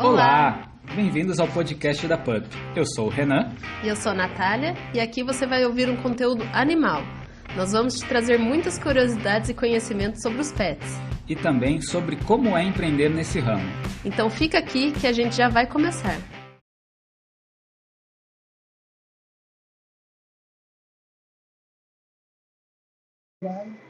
Olá! Bem-vindos ao podcast da PUP. Eu sou o Renan. E eu sou a Natália, e aqui você vai ouvir um conteúdo animal. Nós vamos te trazer muitas curiosidades e conhecimentos sobre os pets. E também sobre como é empreender nesse ramo. Então fica aqui que a gente já vai começar. Vai.